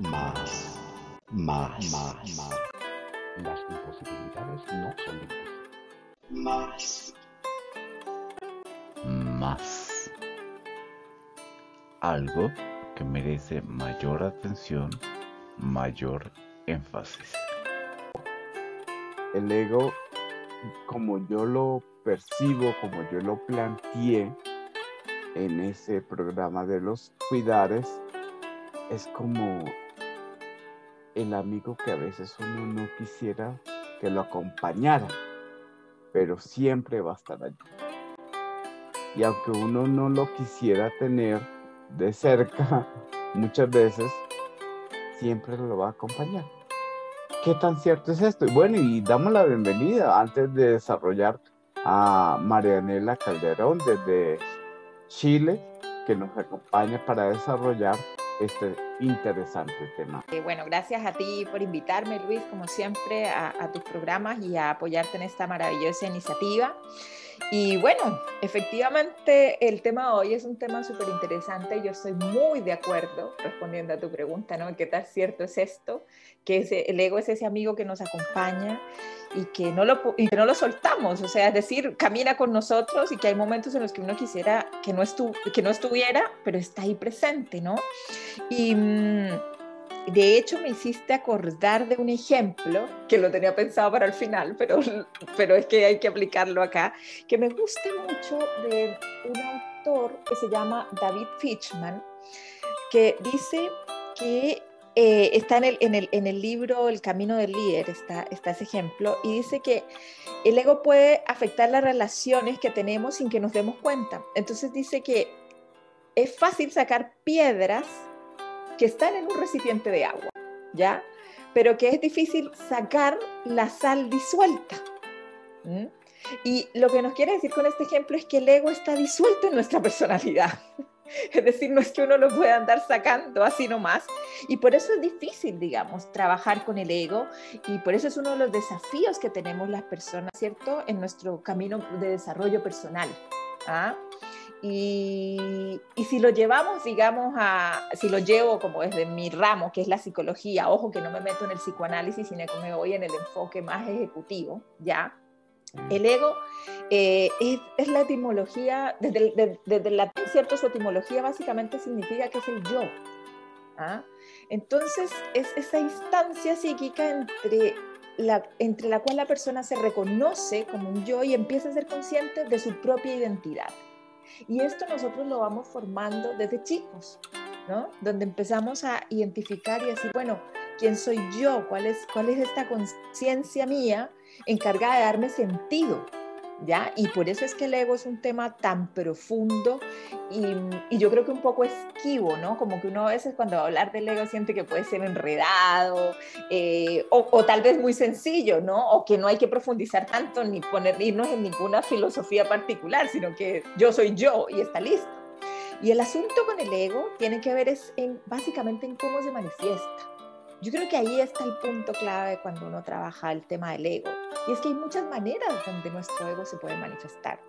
más, más, más, más. Las imposibilidades no son imposibles. Más. Más. Algo que merece mayor atención, mayor énfasis. El ego, como yo lo percibo, como yo lo planteé en ese programa de los cuidares, es como el amigo que a veces uno no quisiera que lo acompañara, pero siempre va a estar allí. Y aunque uno no lo quisiera tener de cerca, muchas veces siempre lo va a acompañar. ¿Qué tan cierto es esto? Y bueno, y damos la bienvenida antes de desarrollar a Marianela Calderón desde Chile, que nos acompaña para desarrollar este interesante tema. Eh, bueno, gracias a ti por invitarme, Luis, como siempre, a, a tus programas y a apoyarte en esta maravillosa iniciativa. Y bueno, efectivamente el tema hoy es un tema súper interesante. Yo estoy muy de acuerdo respondiendo a tu pregunta, ¿no? ¿Qué tan cierto es esto? Que ese, el ego es ese amigo que nos acompaña y que, no lo, y que no lo soltamos. O sea, es decir, camina con nosotros y que hay momentos en los que uno quisiera que no, estu que no estuviera, pero está ahí presente, ¿no? Y... Mmm, de hecho, me hiciste acordar de un ejemplo que lo tenía pensado para el final, pero, pero es que hay que aplicarlo acá, que me gusta mucho de un autor que se llama David Fitchman, que dice que eh, está en el, en, el, en el, libro El Camino del Líder, está, está ese ejemplo, y dice que el ego puede afectar las relaciones que tenemos sin que nos demos cuenta. Entonces dice que es fácil sacar piedras que están en un recipiente de agua, ¿ya? Pero que es difícil sacar la sal disuelta. Y lo que nos quiere decir con este ejemplo es que el ego está disuelto en nuestra personalidad. Es decir, no es que uno lo pueda andar sacando así nomás. Y por eso es difícil, digamos, trabajar con el ego. Y por eso es uno de los desafíos que tenemos las personas, ¿cierto? En nuestro camino de desarrollo personal. ¿ah? Y, y, si lo llevamos, digamos, a, si lo llevo como desde mi ramo, que es la psicología, ojo que no me meto en el psicoanálisis, sino que me voy en el enfoque más ejecutivo, ¿ya? El ego eh, es, es, la etimología, desde, desde, desde el latín, ¿cierto? Su etimología básicamente significa que es el yo. ¿ah? Entonces, es esa instancia psíquica entre la, entre la cual la persona se reconoce como un yo y empieza a ser consciente de su propia identidad. Y esto nosotros lo vamos formando desde chicos, ¿no? Donde empezamos a identificar y decir, bueno, ¿quién soy yo? ¿Cuál es, cuál es esta conciencia mía encargada de darme sentido? ¿Ya? Y por eso es que el ego es un tema tan profundo y, y, yo creo que un poco esquivo, ¿no? Como que uno a veces cuando va a hablar del ego siente que puede ser enredado eh, o, o, tal vez muy sencillo, ¿no? O que no hay que profundizar tanto ni poner, irnos en ninguna filosofía particular, sino que yo soy yo y está listo. Y el asunto con el ego tiene que ver es en, básicamente en cómo se manifiesta. Yo creo que ahí está el punto clave cuando uno trabaja el tema del ego. Y es que hay muchas maneras donde nuestro ego se puede manifestar.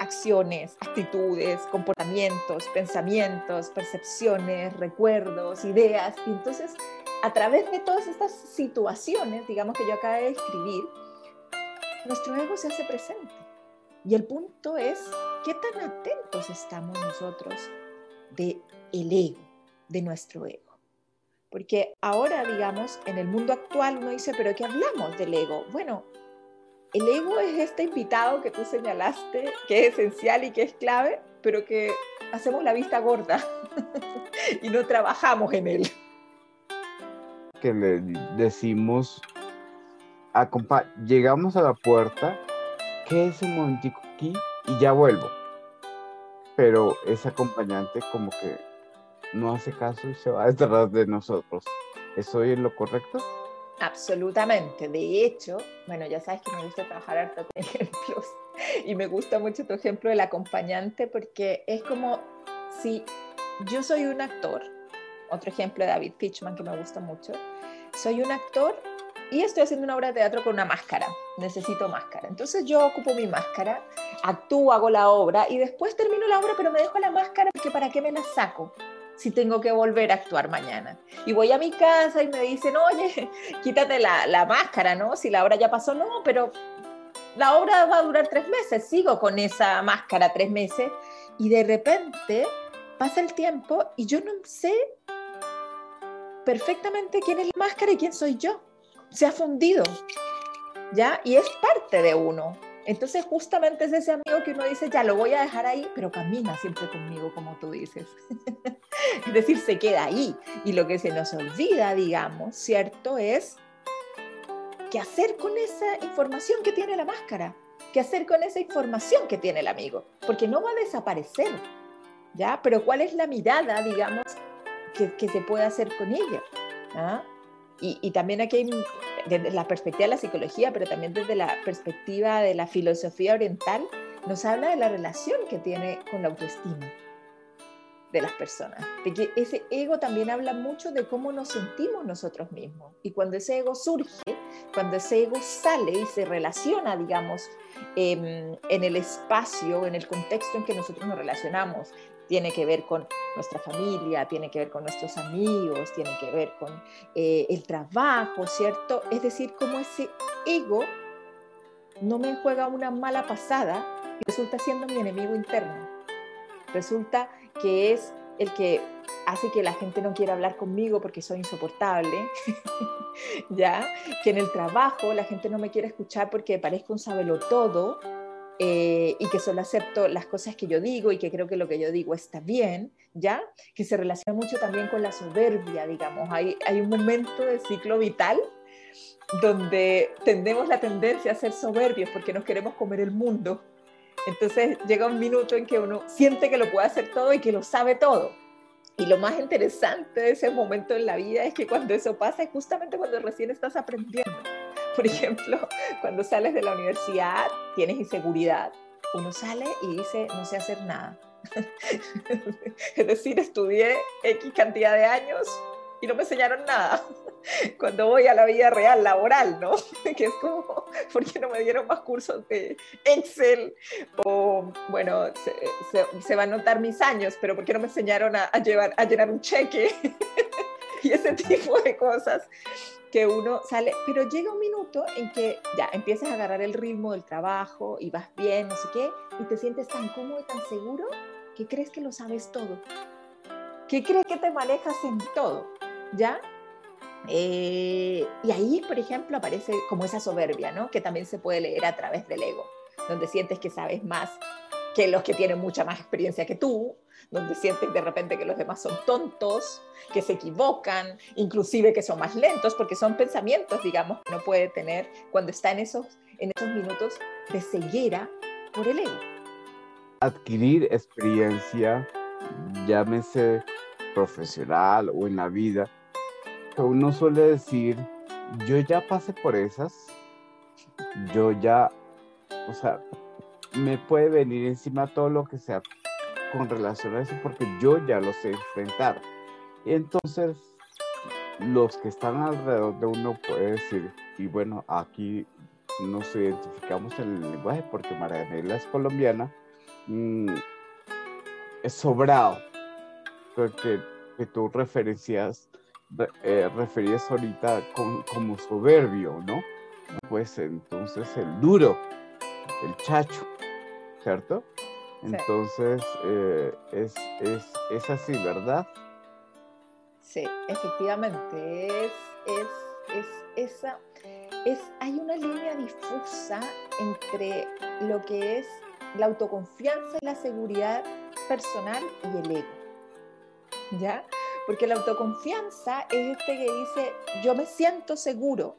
Acciones, actitudes, comportamientos, pensamientos, percepciones, recuerdos, ideas. Y entonces, a través de todas estas situaciones, digamos que yo acabé de escribir, nuestro ego se hace presente. Y el punto es, ¿qué tan atentos estamos nosotros de el ego, de nuestro ego? Porque ahora, digamos, en el mundo actual uno dice, pero ¿qué hablamos del ego? Bueno, el ego es este invitado que tú señalaste, que es esencial y que es clave, pero que hacemos la vista gorda y no trabajamos en él. Que le decimos, llegamos a la puerta, ¿qué es un momentico aquí? Y ya vuelvo. Pero ese acompañante como que no hace caso y se va detrás de nosotros. ¿Estoy en lo correcto? Absolutamente. De hecho, bueno, ya sabes que me gusta trabajar harto con ejemplos y me gusta mucho tu ejemplo del acompañante porque es como si yo soy un actor, otro ejemplo de David Fitchman que me gusta mucho, soy un actor y estoy haciendo una obra de teatro con una máscara, necesito máscara. Entonces yo ocupo mi máscara, actúo, hago la obra y después termino la obra pero me dejo la máscara porque ¿para qué me la saco? Si tengo que volver a actuar mañana? Y voy a mi casa y me dicen, oye, quítate la, la máscara, ¿no? Si la obra ya pasó, no, pero la obra va a durar tres meses, sigo con esa máscara tres meses y de repente pasa el tiempo y yo no sé perfectamente quién es la máscara y quién soy yo. Se ha fundido, ¿ya? Y es parte de uno. Entonces justamente es ese amigo que uno dice, ya lo voy a dejar ahí, pero camina siempre conmigo, como tú dices. es decir, se queda ahí. Y lo que se nos olvida, digamos, ¿cierto? Es qué hacer con esa información que tiene la máscara, qué hacer con esa información que tiene el amigo, porque no va a desaparecer, ¿ya? Pero cuál es la mirada, digamos, que, se puede hacer con ella. ¿ah? Y, también aquí hay, desde la perspectiva de la psicología, pero también desde la perspectiva de la filosofía oriental, nos habla de la relación que tiene con la autoestima de las personas, de que ese ego también habla mucho de cómo nos sentimos nosotros mismos. Y cuando ese ego surge, cuando ese ego sale y se relaciona, digamos, em, en el espacio, en el contexto en que nosotros nos relacionamos, tiene que ver con nuestra familia, tiene que ver con nuestros amigos, tiene que ver con eh, el trabajo, ¿cierto? Es decir, como ese ego no me juega una mala pasada y resulta siendo mi enemigo interno. Resulta que es el que hace que la gente no quiera hablar conmigo porque soy insoportable, ya, que en el trabajo la gente no me quiere escuchar porque parezco un sabelo todo, eh, y que solo acepto las cosas que yo digo y que creo que lo que yo digo está bien, ¿ya? Que se relaciona mucho también con la soberbia, digamos. Hay, hay un momento de ciclo vital donde tendemos la tendencia a ser soberbios porque nos queremos comer el mundo. Entonces llega un minuto en que uno siente que lo puede hacer todo y que lo sabe todo. Y lo más interesante de ese momento en la vida es que cuando eso pasa es justamente cuando recién estás aprendiendo por ejemplo, cuando sales de la universidad, tienes inseguridad. Uno sale y dice, no sé hacer nada. es decir, estudié X cantidad de años y no me enseñaron nada. Cuando voy a la vida real, laboral, ¿no? que es como, ¿por qué no me dieron más cursos de Excel? O, bueno, se, van a notar mis años, pero ¿por qué no me enseñaron a, llevar, a llenar un cheque? y ese tipo de cosas que uno sale, pero llega un minuto en que ya empiezas a agarrar el ritmo del trabajo y vas bien, no sé qué, y te sientes tan cómodo y tan seguro que crees que lo sabes todo, que crees que te manejas en todo, ¿ya? Eh, y ahí, por ejemplo, aparece como esa soberbia, ¿no? Que también se puede leer a través del ego, donde sientes que sabes más que los que tienen mucha más experiencia que tú, donde sientes de repente que los demás son tontos, que se equivocan, inclusive que son más lentos, porque son pensamientos, digamos, que no puede tener cuando está en esos, en esos minutos de ceguera por el ego. Adquirir experiencia, llámese profesional o en la vida, uno suele decir, yo ya pasé por esas, yo ya, o sea, me puede venir encima todo lo que sea con relación a eso porque yo ya lo sé enfrentar. Y entonces los que están alrededor de uno puede decir, y bueno, aquí nos identificamos en el lenguaje porque Marianela es colombiana, mm, es sobrado, porque que tú referencias, eh, referías ahorita como soberbio, ¿no? Pues entonces el duro, el chacho, ¿cierto? Entonces, eh, es, es, es, así, ¿verdad? Sí, efectivamente, es, es, es esa, es, hay una línea difusa entre lo que es la autoconfianza y la seguridad personal y el ego. ¿Ya? Porque la autoconfianza es este que dice, yo me siento seguro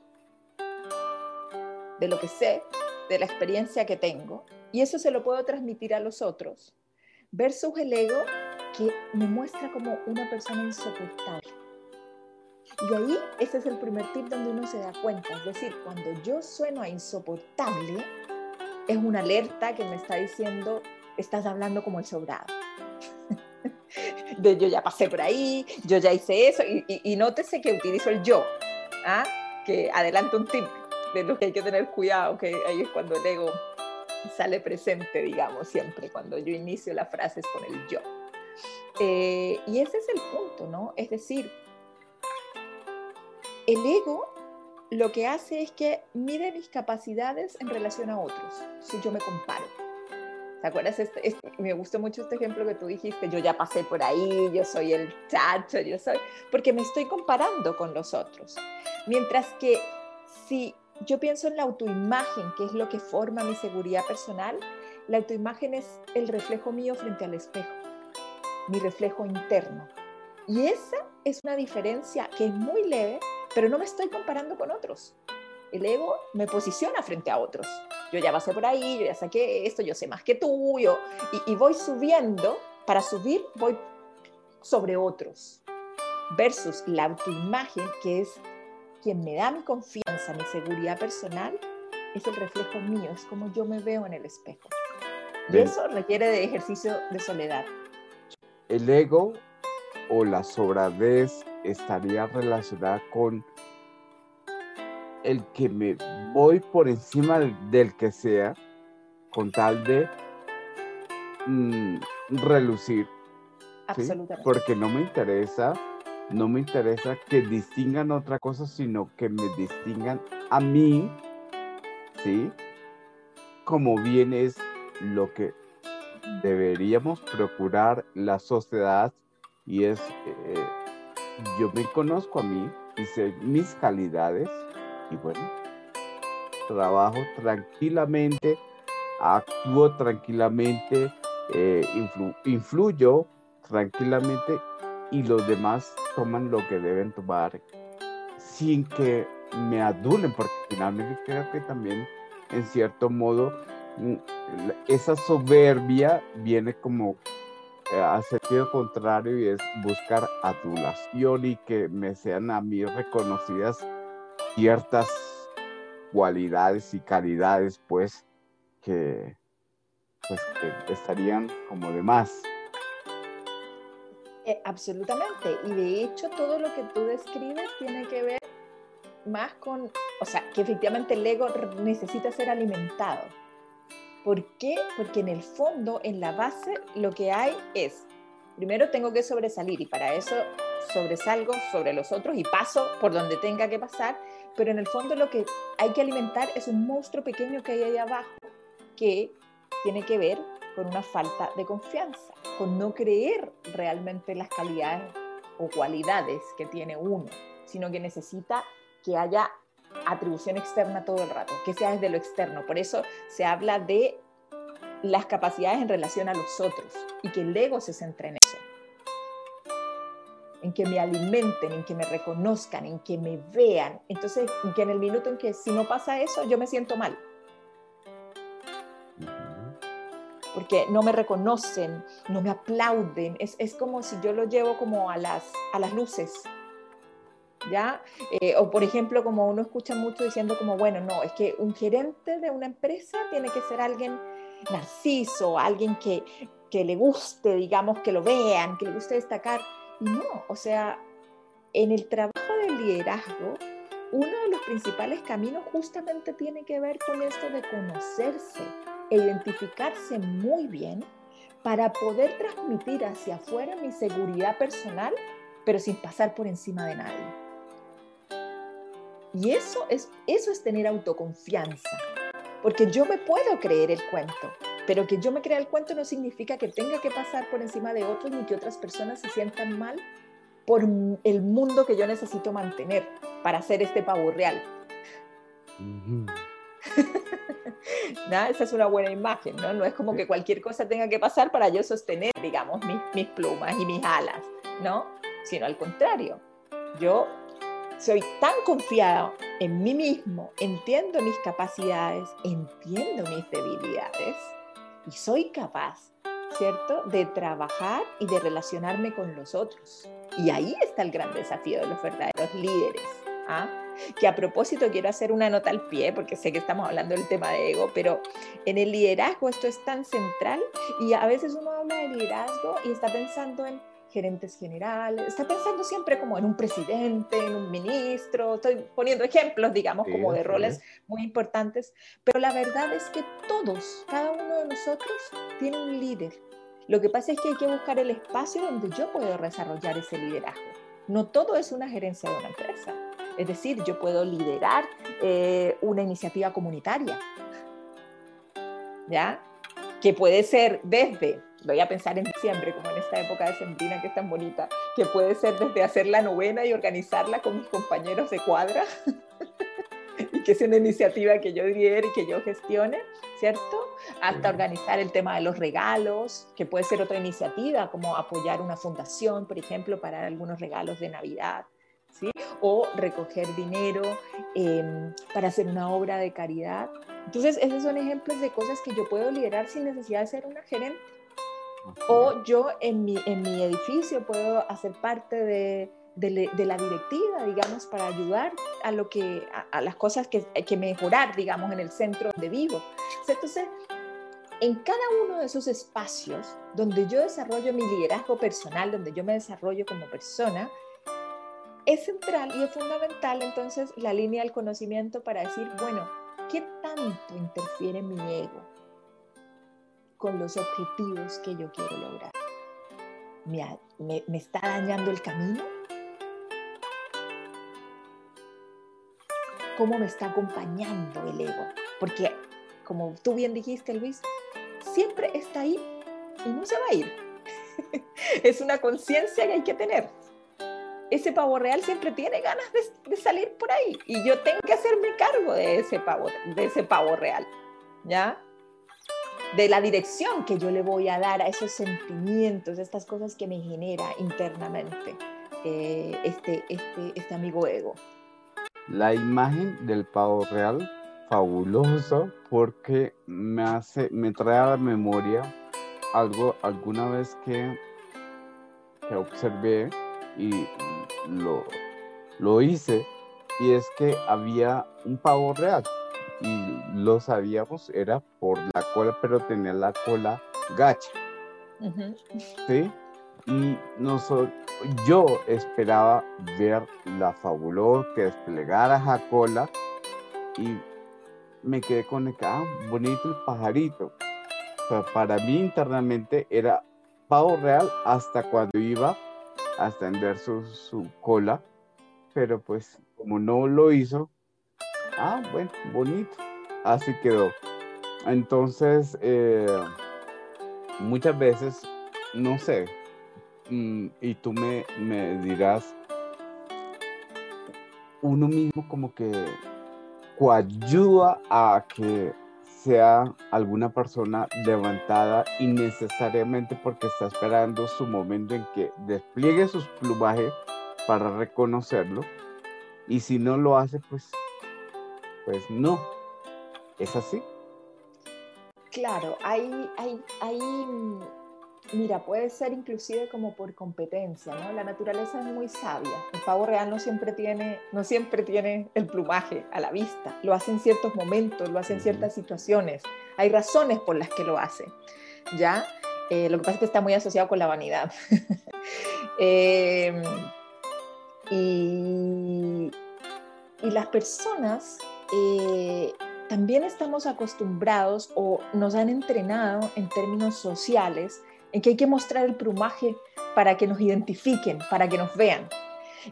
de lo que sé, de la experiencia que tengo, y eso se lo puedo transmitir a los otros, versus el ego que me muestra como una persona insoportable. Y ahí ese es el primer tip donde uno se da cuenta, es decir, cuando yo sueno a insoportable, es una alerta que me está diciendo, estás hablando como el sobrado. De yo ya pasé por ahí, yo ya hice eso, y, y, nótese que utilizo el yo, ¿ah? que adelanto un tip de lo que hay que tener cuidado, que ahí es cuando el ego sale presente, digamos, siempre cuando yo inicio las frases con el yo. Eh, y ese es el punto, ¿no? Es decir, el ego lo que hace es que mide mis capacidades en relación a otros, si yo me comparo. ¿Te acuerdas? Este, este, me gustó mucho este ejemplo que tú dijiste, yo ya pasé por ahí, yo soy el chacho, yo soy, porque me estoy comparando con los otros. Mientras que si yo pienso en la autoimagen, que es lo que forma mi seguridad personal, la autoimagen es el reflejo mío frente al espejo, mi reflejo interno. Y esa es una diferencia que es muy leve, pero no me estoy comparando con otros. El ego me posiciona frente a otros. Yo ya pasé por ahí, yo ya saqué esto, yo sé más que tú, y, voy subiendo. Para subir voy sobre otros. Versus la autoimagen, que es quien me da mi confianza, mi seguridad personal, es el reflejo mío, es como yo me veo en el espejo. Y eso requiere de ejercicio de soledad. El ego o la sobradez estaría relacionada con el que me voy por encima del que sea con tal de mm, relucir. Absolutamente. Porque no me interesa, no me interesa que distingan otra cosa, sino que me distingan a mí, ¿sí? Como bien es lo que deberíamos procurar la sociedad y es, eh, yo me conozco a mí y sé mis calidades y bueno, trabajo tranquilamente, actúo tranquilamente, eh, influyo tranquilamente y los demás toman lo que deben tomar sin que me adulen, porque finalmente creo que también en cierto modo mm, esa soberbia viene como eh, a sentido contrario y es buscar adulación y que me sean a mí reconocidas ciertas cualidades y calidades pues que, pues, estarían como de más. Eh, absolutamente. Y de hecho todo lo que tú describes tiene que ver más con, o sea, que efectivamente el ego necesita ser alimentado. ¿Por qué? Porque en el fondo, en la base, lo que hay es, primero tengo que sobresalir y para eso sobresalgo sobre los otros y paso por donde tenga que pasar, pero en el fondo lo que hay que alimentar es un monstruo pequeño que hay ahí abajo que tiene que ver con una falta de confianza, con no creer realmente las calidades o cualidades que tiene uno, sino que necesita que haya atribución externa todo el rato, que sea desde lo externo. Por eso se habla de las capacidades en relación a los otros y que el ego se centre en eso. En que me alimenten, en que me reconozcan, en que me vean. Entonces, que en el minuto en que si no pasa eso, yo me siento mal. Porque no me reconocen, no me aplauden. Es, es como si yo lo llevo como a las, a las luces ¿ya? Eh, o por ejemplo, como uno escucha mucho diciendo como, bueno, no, es que un gerente de una empresa tiene que ser alguien narciso, alguien que, que le guste, digamos, que lo vean, que le guste destacar. No, o sea, en el trabajo del liderazgo, uno de los principales caminos justamente tiene que ver con esto de conocerse e identificarse muy bien para poder transmitir hacia afuera mi seguridad personal, pero sin pasar por encima de nadie. Y eso es, eso es tener autoconfianza, porque yo me puedo creer el cuento, pero que yo me crea el cuento no significa que tenga que pasar por encima de otros ni que otras personas se sientan mal por el mundo que yo necesito mantener para hacer este pavo real. Esa es una buena imagen, ¿no? No es como que cualquier cosa tenga que pasar para yo sostener, digamos, mis, mis plumas y mis alas, ¿no? Sino al contrario, yo soy tan confiado en mí mismo, entiendo mis capacidades, entiendo mis debilidades y soy capaz, ¿cierto?, de trabajar y de relacionarme con los otros. Y ahí está el gran desafío de los verdaderos líderes. ¿ah? Que a propósito quiero hacer una nota al pie, porque sé que estamos hablando del tema de ego, pero en el liderazgo esto es tan central y a veces uno habla de liderazgo y está pensando en gerentes generales, está pensando siempre como en un presidente, en un ministro, estoy poniendo ejemplos, digamos, como de roles muy importantes, pero la verdad es que todos, cada uno de nosotros tiene un líder Lo que pasa es que hay que buscar el espacio donde yo puedo desarrollar ese liderazgo. No todo es una gerencia de una empresa. Es decir, yo puedo liderar eh, una iniciativa comunitaria, ¿ya? Que puede ser desde, voy a pensar en diciembre, como en esta época de sembrina que es tan bonita, que puede ser desde hacer la novena y organizarla con mis compañeros de cuadra, y que sea una iniciativa que yo lidere y que yo gestione, ¿cierto? Hasta organizar el tema de los regalos, que puede ser otra iniciativa, como apoyar una fundación, por ejemplo, para algunos regalos de Navidad, ¿sí? O recoger dinero em, para hacer una obra de caridad. Entonces, esos son ejemplos de cosas que yo puedo liderar sin necesidad de ser una gerente. O yo en mi, en mi edificio puedo hacer parte de, de, la directiva, digamos, para ayudar a, lo que, a, las cosas que hay que mejorar, digamos, en el centro de vivo. Entonces, en cada uno de esos espacios donde yo desarrollo mi liderazgo personal, donde yo me desarrollo como persona, es central y es fundamental entonces la línea del conocimiento para decir, bueno, ¿qué tanto interfiere mi ego con los objetivos que yo quiero lograr? ¿Me, me, está dañando el camino? cómo me está acompañando el ego. Porque, como tú bien dijiste, Luis, siempre está ahí y no se va a ir. es una conciencia que hay que tener. Ese pavo real siempre tiene ganas de, salir por ahí y yo tengo que hacerme cargo de ese pavo, de ese pavo real, ¿ya? De la dirección que yo le voy a dar a esos sentimientos, estas cosas que me genera internamente eh, este, este, este amigo ego la imagen del pavo real fabuloso porque me hace, me trae a la memoria algo alguna vez que, que observé y lo, lo hice y es que había un pavo real y lo sabíamos era por la cola pero tenía la cola gacha ¿sí? y nosotros yo esperaba ver la fabuló que desplegara Jacola y me quedé con el ah, bonito el pajarito. para mí internamente era pavo real hasta cuando iba a extender su, su cola, pero pues como no lo hizo, ah, bueno, bonito, así quedó. Entonces, eh, muchas veces, no sé, Mm, y tú me, me dirás, uno mismo como que coayuda a que sea alguna persona levantada innecesariamente porque está esperando su momento en que despliegue sus plumajes para reconocerlo y si no lo hace pues pues no es así. Claro hay hay hay Mira, puede ser inclusive como por competencia, ¿no? La naturaleza es muy sabia. El pavo real no siempre tiene, no siempre tiene el plumaje a la vista. Lo hace en ciertos momentos, lo hace en ciertas situaciones. Hay razones por las que lo hace, ¿ya? Eh, lo que pasa es que está muy asociado con la vanidad. Em, y, y, las personas eh, también estamos acostumbrados o nos han entrenado en términos sociales en que hay que mostrar el plumaje para que nos identifiquen, para que nos vean.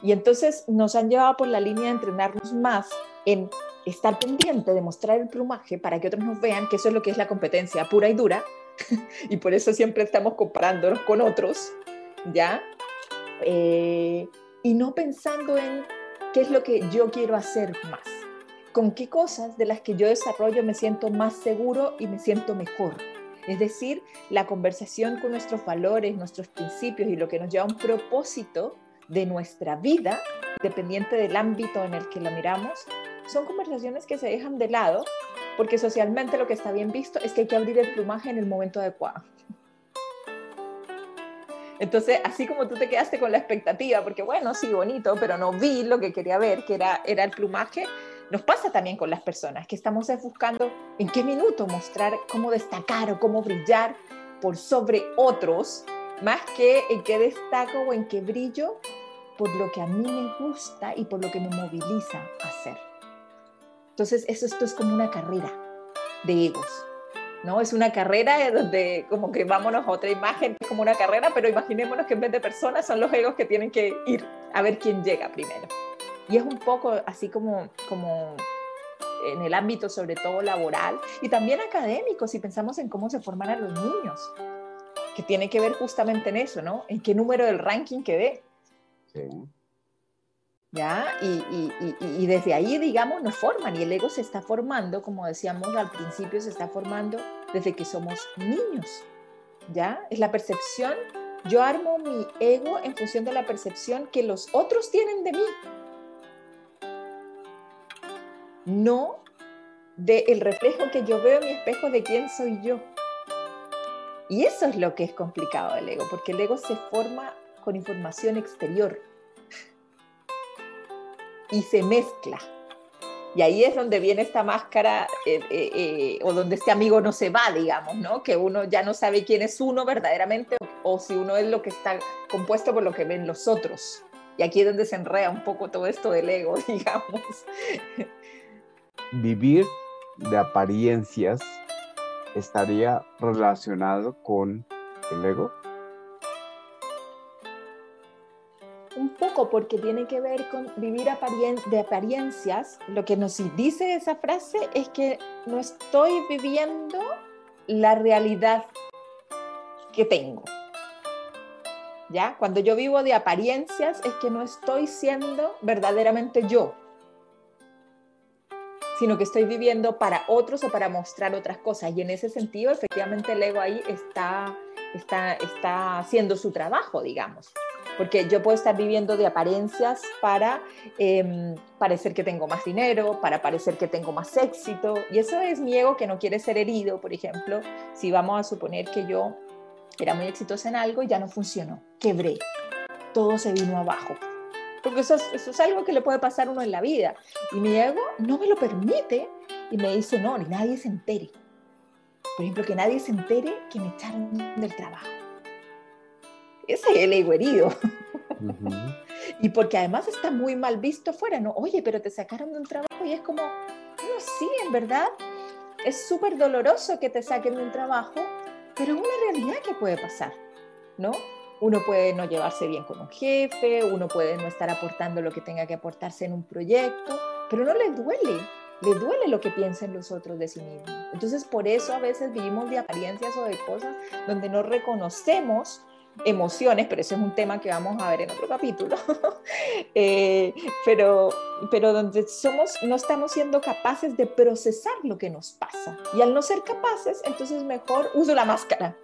Y entonces nos han llevado por la línea de entrenarnos más en estar pendiente de mostrar el plumaje para que otros nos vean, que eso es lo que es la competencia pura y dura, y por eso siempre estamos comparándonos con otros, ¿ya? Eh, y no pensando en qué es lo que yo quiero hacer más, con qué cosas de las que yo desarrollo me siento más seguro y me siento mejor. Es decir, la conversación con nuestros valores, nuestros principios y lo que nos lleva a un propósito de nuestra vida, dependiente del ámbito en el que lo miramos, son conversaciones que se dejan de lado porque socialmente lo que está bien visto es que hay que abrir el plumaje en el momento adecuado. Entonces, así como tú te quedaste con la expectativa, porque bueno, sí, bonito, pero no vi lo que quería ver, que era, era el plumaje, nos pasa también con las personas, que estamos buscando en qué minuto mostrar cómo destacar o cómo brillar por sobre otros, más que en qué destaco o en qué brillo por lo que a mí me gusta y por lo que me moviliza a hacer. Entonces, eso esto es como una carrera de egos. ¿no? Es una carrera donde como que vámonos a otra imagen, como una carrera, pero imaginémonos que en vez de personas son los egos que tienen que ir a ver quién llega primero. Y es un poco así como, como en el ámbito sobre todo laboral y también académico, si pensamos en cómo se forman a los niños, que tiene que ver justamente en eso, ¿no? En qué número del ranking quedé. Sí. ¿Ya? Y, y, y, y, desde ahí, digamos, nos forman y el ego se está formando, como decíamos al principio, se está formando desde que somos niños. ¿Ya? Es la percepción, yo armo mi ego en función de la percepción que los otros tienen de mí. No del reflejo que yo veo en mi espejo de quién soy yo. Y eso es lo que es complicado del ego, porque el ego se forma con información exterior y se mezcla. Y ahí es donde viene esta máscara eh, eh, eh, o donde este amigo no se va, digamos, ¿no? Que uno ya no sabe quién es uno verdaderamente o si uno es lo que está compuesto por lo que ven los otros. Y aquí es donde se enrea un poco todo esto del ego, digamos. Vivir de apariencias estaría relacionado con el ego? Un poco, porque tiene que ver con vivir de apariencias. Lo que nos dice esa frase es que no estoy viviendo la realidad que tengo. ¿Ya? Cuando yo vivo de apariencias es que no estoy siendo verdaderamente yo sino que estoy viviendo para otros o para mostrar otras cosas. Y en ese sentido, efectivamente, el ego ahí está, está, está haciendo su trabajo, digamos. Porque yo puedo estar viviendo de apariencias para em, parecer que tengo más dinero, para parecer que tengo más éxito. Y eso es mi ego que no quiere ser herido, por ejemplo, si vamos a suponer que yo era muy exitosa en algo y ya no funcionó, quebré, todo se vino abajo porque eso es, algo que le puede pasar a uno en la vida. Y mi ego no me lo permite y me dice, no, ni nadie se entere. Por ejemplo, que nadie se entere que me echaron del trabajo. Ese es el ego herido. y porque además está muy mal visto fuera, ¿no? Oye, pero te sacaron de un trabajo y es como, no, sí, en verdad, es súper doloroso que te saquen de un trabajo, pero es una realidad que puede pasar, ¿no? Uno puede no llevarse bien con un jefe, uno puede no estar aportando lo que tenga que aportarse en un proyecto, pero no le duele, le duele lo que piensen los otros de sí mismos. Entonces, por eso a veces vivimos de apariencias o de cosas donde no reconocemos emociones, pero ese es un tema que vamos a ver en otro capítulo, eh, pero, pero donde somos, no estamos siendo capaces de procesar lo que nos pasa. Y al no ser capaces, entonces mejor uso la máscara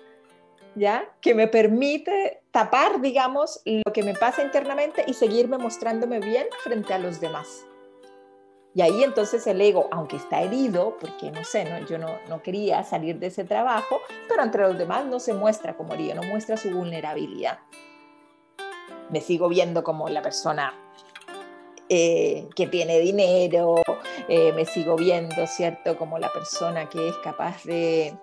Que me permite tapar, digamos, lo que me pasa internamente y seguirme mostrándome bien frente a los demás. Y ahí entonces el ego, aunque está herido, porque no sé, ¿no? yo no, no quería salir de ese trabajo, pero entre los demás no se muestra como herido, no muestra su vulnerabilidad. Me sigo viendo como la persona eh, que tiene dinero, eh, me sigo viendo, ¿cierto? Como la persona que es capaz de,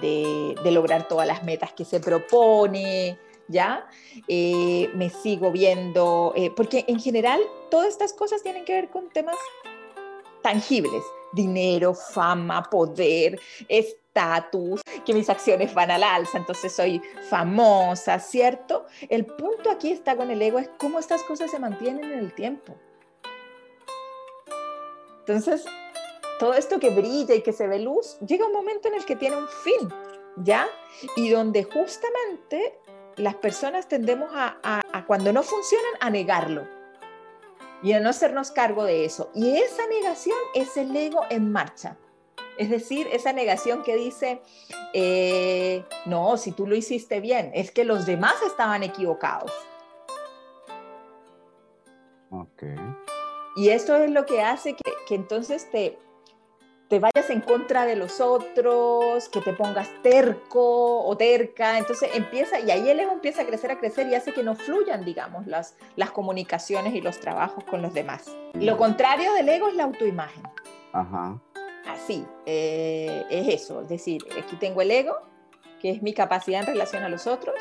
de, lograr todas las metas que se propone, ¿ya? Eh, me sigo viendo, eh, porque en general todas estas cosas tienen que ver con temas tangibles, dinero, fama, poder, estatus, que mis acciones van al alza, entonces soy famosa, ¿cierto? El punto aquí está con el ego es cómo estas cosas se mantienen en el tiempo. Entonces, todo esto que brilla y que se ve luz, llega un momento en el que tiene un fin, ¿ya? Y donde justamente las personas tendemos a, cuando no funcionan, a negarlo y a no hacernos cargo de eso. Y esa negación es el ego en marcha. Es decir, esa negación que dice, eh, no, si tú lo hiciste bien, es que los demás estaban equivocados. Ok. Y esto es lo que hace que entonces te, te vayas en contra de los otros, que te pongas terco o terca, entonces empieza, y ahí el ego empieza a crecer, a crecer y hace que no fluyan, digamos, las, las comunicaciones y los trabajos con los demás. Lo contrario del ego es la autoimagen. Ajá. Así, eh, es eso, es decir, aquí tengo el ego, que es mi capacidad en relación a los otros,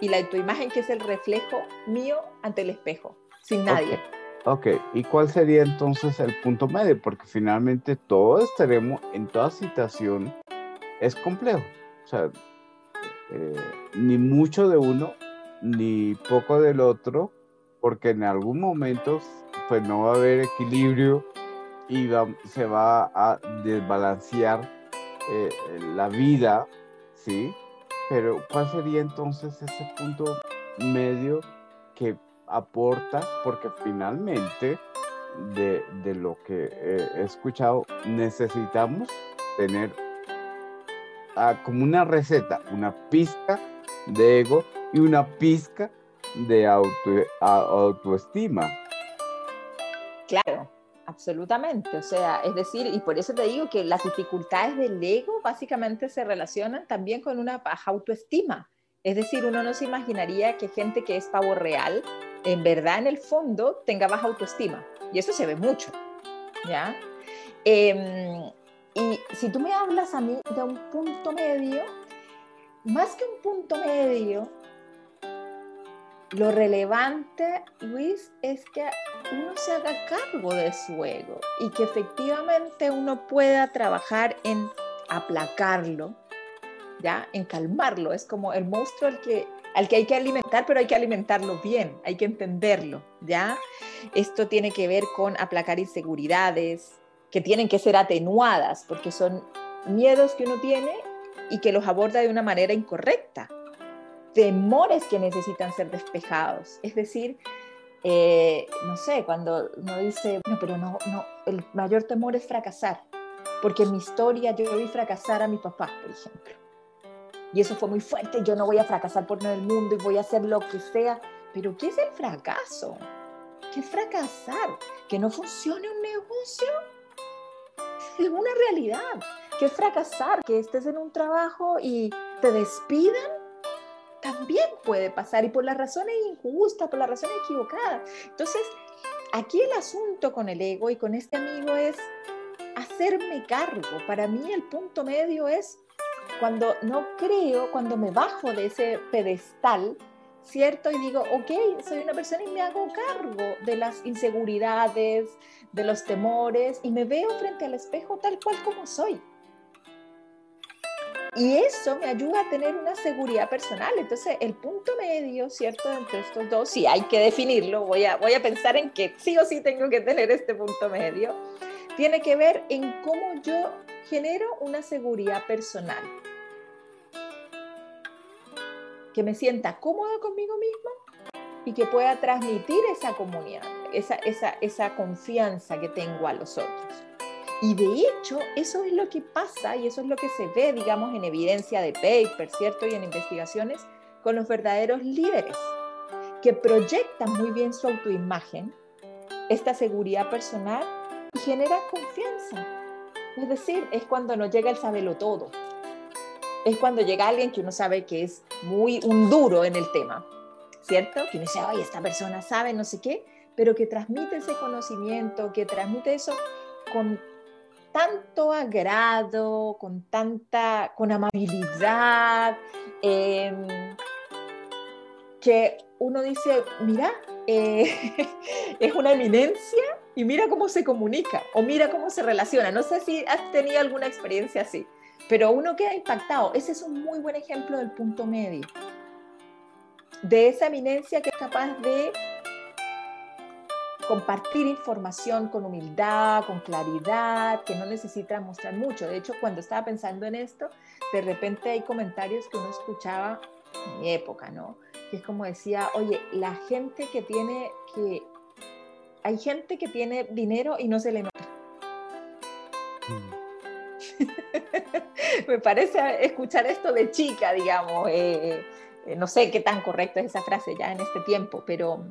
y la autoimagen, que es el reflejo mío ante el espejo, sin nadie. Ok, ¿y cuál sería entonces el punto medio? Porque finalmente todos estaremos en toda situación es complejo. O sea, eh, ni mucho de uno, ni poco del otro, porque en algún momento pues no va a haber equilibrio y se va a desbalancear eh, la vida, ¿sí? Pero ¿cuál sería entonces ese punto medio que aporta? Porque finalmente de, lo que he escuchado, necesitamos tener ah, como una receta, una pizca de ego y una pizca de autoestima. Claro, absolutamente. O sea, es decir, y por eso te digo que las dificultades del ego básicamente se relacionan también con una baja autoestima. Es decir, uno no se imaginaría que gente que es pavo real, en verdad en el fondo, tenga baja autoestima. Y eso se ve mucho, ¿ya? Em, y si tú me hablas a mí de un punto medio, más que un punto medio, lo relevante, Luis, es que uno se haga cargo de su ego y que efectivamente uno pueda trabajar en aplacarlo, ¿ya? En calmarlo. Es como el monstruo al que, al que hay que alimentar, pero hay que alimentarlo bien, hay que entenderlo, ¿ya? Esto tiene que ver con aplacar inseguridades que tienen que ser atenuadas porque son miedos que uno tiene y que los aborda de una manera incorrecta, temores que necesitan ser despejados. Es decir, eh, no sé, cuando uno dice, no, pero no, no, el mayor temor es fracasar, porque en mi historia yo vi fracasar a mi papá, por ejemplo. Y eso fue muy fuerte, yo no voy a fracasar por el mundo y voy a hacer lo que sea. Pero ¿qué es el fracaso? ¿Qué es fracasar? ¿Que no funcione un negocio? Es una realidad. ¿Qué es fracasar? Que estés en un trabajo y te despidan también puede pasar y por las razones injustas, por las razones equivocadas. Entonces, aquí el asunto con el ego y con este amigo es hacerme cargo. Para mí el punto medio es cuando no creo, cuando me bajo de ese pedestal, ¿cierto? Y digo, ok, soy una persona y me hago cargo de las inseguridades, de los temores y me veo frente al espejo tal cual como soy. Y eso me ayuda a tener una seguridad personal. Entonces, el punto medio, ¿cierto? Entre estos dos, sí hay que definirlo, voy a, voy a pensar en que sí o sí tengo que tener este punto medio, tiene que ver en cómo yo genero una seguridad personal. Que me sienta cómodo conmigo mismo y que pueda transmitir esa comunidad, esa, esa, esa confianza que tengo a los otros. Y de hecho, eso es lo que pasa y eso es lo que se ve, digamos, en evidencia de paper, ¿cierto? Y en investigaciones con los verdaderos líderes, que proyectan muy bien su autoimagen, esta seguridad personal y genera confianza. Es decir, es cuando no llega el sabelo todo. Es cuando llega alguien que uno sabe que es muy un duro en el tema, ¿cierto? Que uno dice, ay, esta persona sabe no sé qué, pero que transmite ese conocimiento, que transmite eso con tanto agrado, con tanta, con amabilidad, em, que uno dice, mira, eh, es una eminencia y mira cómo se comunica o mira cómo se relaciona. No sé si has tenido alguna experiencia así, pero uno queda impactado. Ese es un muy buen ejemplo del punto medio, de esa eminencia que es capaz de compartir información con humildad, con claridad, que no necesita mostrar mucho. De hecho, cuando estaba pensando en esto, de repente hay comentarios que uno escuchaba en mi época, ¿no? Que es como decía, oye, la gente que tiene que... Hay gente que tiene dinero y no se le nota. Mm. Me parece escuchar esto de chica, digamos. Eh, eh, no sé qué tan correcto es esa frase ya en este tiempo, pero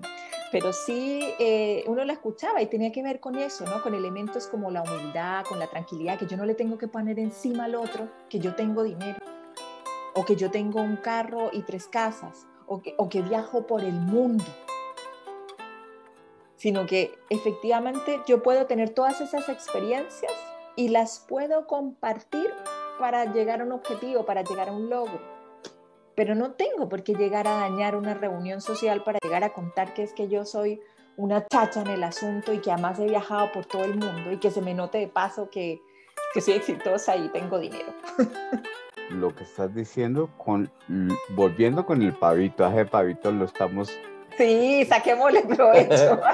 pero sí eh, uno la escuchaba y tenía que ver con eso, ¿no? Con elementos como la humildad, con la tranquilidad, que yo no le tengo que poner encima al otro, que yo tengo dinero, o que yo tengo un carro y tres casas, o que, o que viajo por el mundo, sino que efectivamente yo puedo tener todas esas experiencias y las puedo compartir para llegar a un objetivo, para llegar a un logro pero no tengo por qué llegar a dañar una reunión social para llegar a contar que es que yo soy una chacha en el asunto y que además he viajado por todo el mundo y que se me note de paso que, que soy exitosa y tengo dinero. Lo que estás diciendo, con, volviendo con el pavito, ese pavito lo estamos... Sí, saquémosle provecho.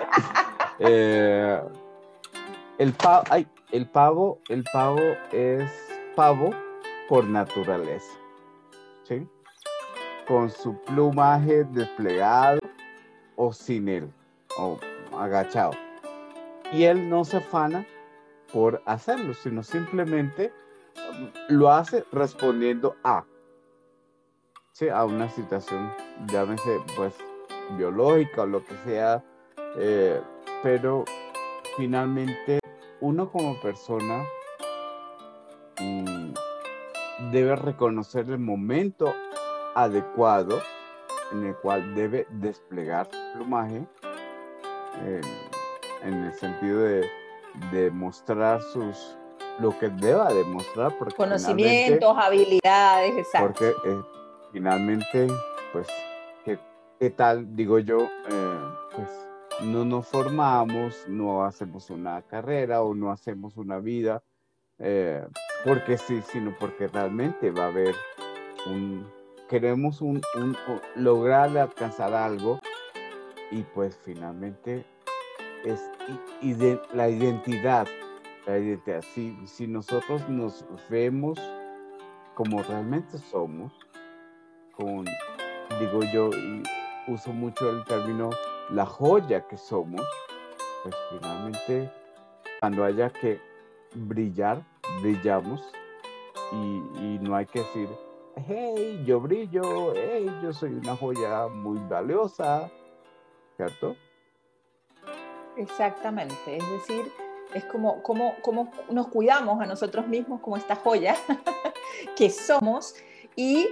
Eh, el, pavo, el, pavo, el pavo es pavo por naturaleza, ¿sí? Con su plumaje desplegado o sin él, o agachado. Y él no se afana por hacerlo, sino simplemente um, lo hace respondiendo a, ¿sí? a una situación, llámese pues biológica o lo que sea, eh, pero finalmente uno como persona mm, debe reconocer el momento adecuado en el cual debe desplegar su plumaje en el sentido de, demostrar sus lo que deba demostrar porque conocimientos habilidades exacto. porque eh, finalmente pues ¿qué, tal digo yo eh, pues no nos formamos no hacemos una carrera o no hacemos una vida eh, porque sí sino porque realmente va a haber un queremos un, un lograr alcanzar algo y pues finalmente es y la identidad. La identidad. Si, si nosotros nos vemos como realmente somos, con, digo yo, y uso mucho el término la joya que somos, pues finalmente cuando haya que brillar, brillamos y, y no hay que decir, hey, yo brillo, hey, yo soy una joya muy valiosa, ¿cierto? Exactamente, es decir, es como, como, como nos cuidamos a nosotros mismos como esta joya que somos y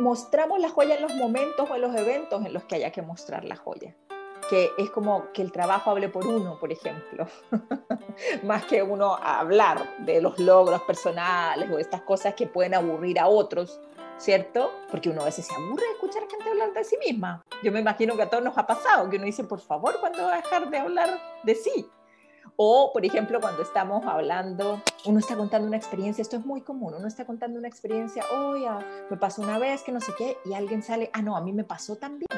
mostramos la joya en los momentos o en los eventos en los que haya que mostrar la joya. Que es como que el trabajo hable por uno, por ejemplo, más que uno hablar de los logros personales o estas cosas que pueden aburrir a otros ¿cierto? Porque uno a veces se aburre de escuchar gente hablar de sí misma. Yo me imagino que a todos nos ha pasado, que uno dice, por favor, ¿cuándo va a dejar de hablar de sí? O, por ejemplo, cuando estamos hablando, uno está contando una experiencia, esto es muy común, uno está contando una experiencia, oye, me pasó una vez que no sé qué, y alguien sale, ah, no, a mí me pasó también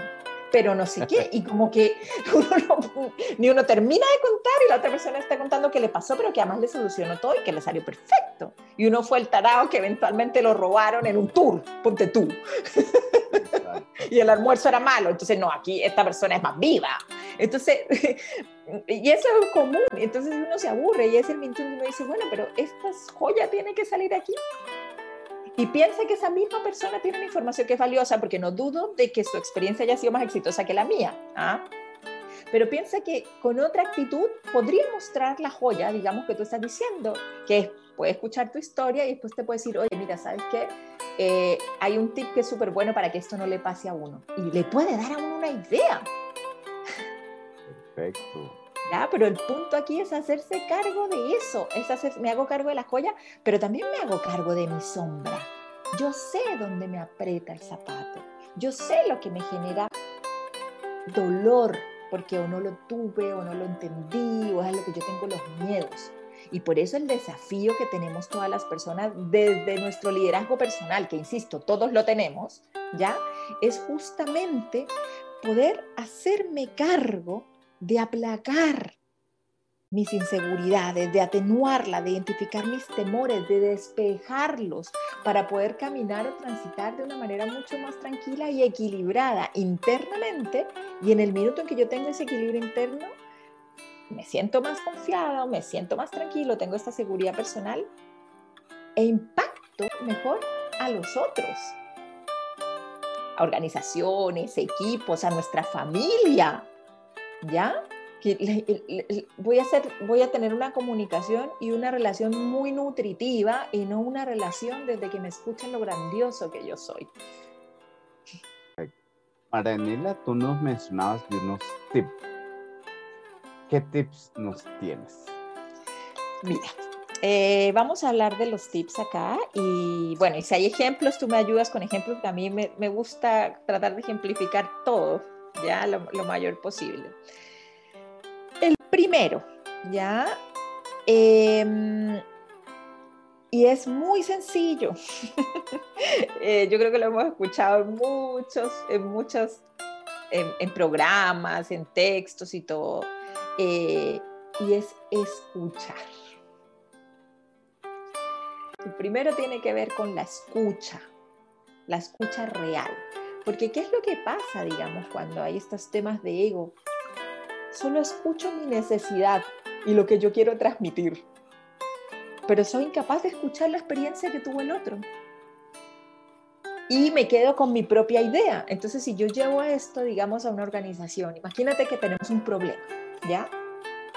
pero no sé qué, y como que ni uno termina de contar y la otra persona está contando que le pasó, pero que además le solucionó todo y que le salió perfecto. Y uno fue el tarado que eventualmente lo robaron en un tour, ponte tú. y el almuerzo era malo, entonces no, aquí esta persona es más viva. Entonces, y eso es común, entonces uno se aburre y es el minuto donde uno dice, bueno, pero esta joya tiene que salir aquí y piense que esa misma persona tiene una información que es valiosa, porque no dudo de que su experiencia haya sido más exitosa que la mía. ¿ah? Pero piensa que con otra actitud podría mostrar la joya, digamos, que tú estás diciendo, que puede escuchar tu historia y después te puede decir, oye, mira, ¿sabes qué? Eh, hay un tip que es súper bueno para que esto no le pase a uno. Y le puede dar a uno una idea. Perfecto. Pero el punto aquí es hacerse cargo de eso, es hacer, me hago cargo de la joya, pero también me hago cargo de mi sombra. Yo sé dónde me aprieta el zapato, yo sé lo que me genera dolor, porque o no lo tuve, o no lo entendí, o es lo que yo tengo los miedos. Y por eso el desafío que tenemos todas las personas desde nuestro liderazgo personal, que insisto, todos lo tenemos, ¿ya? Es justamente poder hacerme cargo de aplacar mis inseguridades, de atenuarlas, de identificar mis temores, de despejarlos para poder caminar o transitar de una manera mucho más tranquila y equilibrada internamente. Y en el minuto en que yo tengo ese equilibrio interno, me siento más confiada, me siento más tranquilo, tengo esta seguridad personal e impacto mejor a los otros, a organizaciones, equipos, a nuestra familia, ¿ya? Voy a, hacer, voy a tener una comunicación y una relación muy nutritiva y no una relación desde que me escuchen lo grandioso que yo soy. Marianela, tú nos mencionabas de unos tips. ¿Qué tips nos tienes? Mira, eh, vamos a hablar de los tips acá y bueno, y si hay ejemplos, tú me ayudas con ejemplos, que a mí me, me gusta tratar de ejemplificar todo ya lo, mayor posible. El primero, ya, em, y es muy sencillo. Eh, yo creo que lo hemos escuchado en muchos, en muchos, en, programas, en textos y todo. Eh, y es escuchar. El primero tiene que ver con la escucha, la escucha real. Porque ¿qué es lo que pasa, digamos, cuando hay estos temas de ego? Solo escucho mi necesidad y lo que yo quiero transmitir pero soy incapaz de escuchar la experiencia que tuvo el otro. Y me quedo con mi propia idea. Entonces, si yo llevo esto, digamos, a una organización, imagínate que tenemos un problema, ¿ya?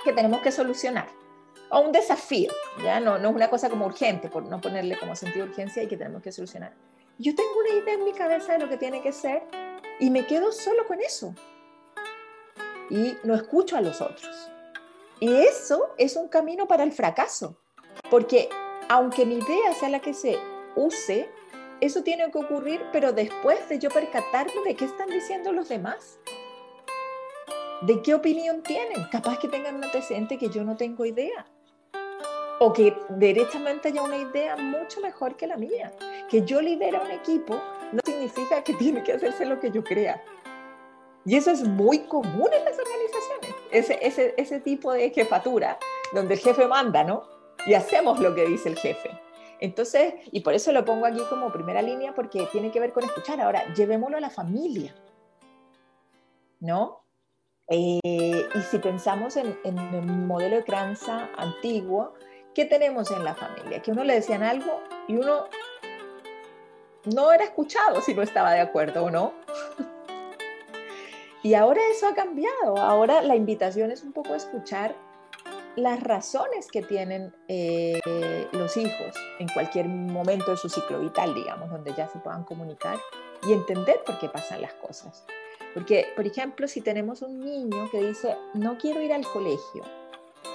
Que tenemos que solucionar. O un desafío, ¿ya? No, no es una cosa como urgente, por no ponerle como sentido de urgencia y que tenemos que solucionar. Yo tengo una idea en mi cabeza de lo que tiene que ser y me quedo solo con eso. Y no escucho a los otros. Y eso es un camino para el fracaso. Porque aunque mi idea sea la que se use, eso tiene que ocurrir, pero después de yo percatarme de qué están diciendo los demás. ¿De qué opinión tienen? Capaz que tengan un antecedente que yo no tengo idea. O que derechamente haya una idea mucho mejor que la mía. Que yo lidera un equipo no significa que tiene que hacerse lo que yo crea. Y eso es muy común en las organizaciones. Ese, ese, ese tipo de jefatura, donde el jefe manda, ¿no? y hacemos lo que dice el jefe. Entonces, y por eso lo pongo aquí como primera línea, porque tiene que ver con escuchar. Ahora, llevémoslo a la familia, ¿no? Eh, y si pensamos en, en, el modelo de crianza antiguo, ¿qué tenemos en la familia? Que uno le decían algo y uno no era escuchado si no estaba de acuerdo o no. y ahora eso ha cambiado. Ahora la invitación es un poco escuchar las razones que tienen eh, los hijos en cualquier momento de su ciclo vital, digamos, donde ya se puedan comunicar y entender por qué pasan las cosas. Porque, por ejemplo, si tenemos un niño que dice, no quiero ir al colegio,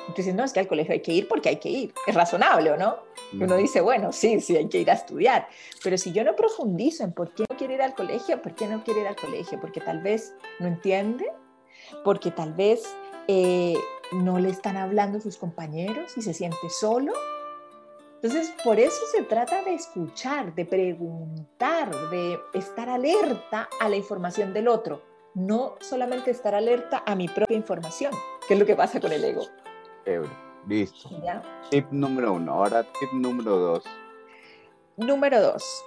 entonces no, es que al colegio hay que ir porque hay que ir, es razonable, ¿o no? Uno dice, bueno, sí, sí, hay que ir a estudiar, pero si yo no profundizo en por qué no quiere ir al colegio, ¿por qué no quiere ir al colegio? Porque tal vez no entiende, porque tal vez eh, no le están hablando sus compañeros y se siente solo. Entonces, por eso se trata de escuchar, de preguntar, de estar alerta a la información del otro, no solamente estar alerta a mi propia información, que es lo que pasa con el ego. Listo. Tip número uno. Ahora tip número dos. Número dos.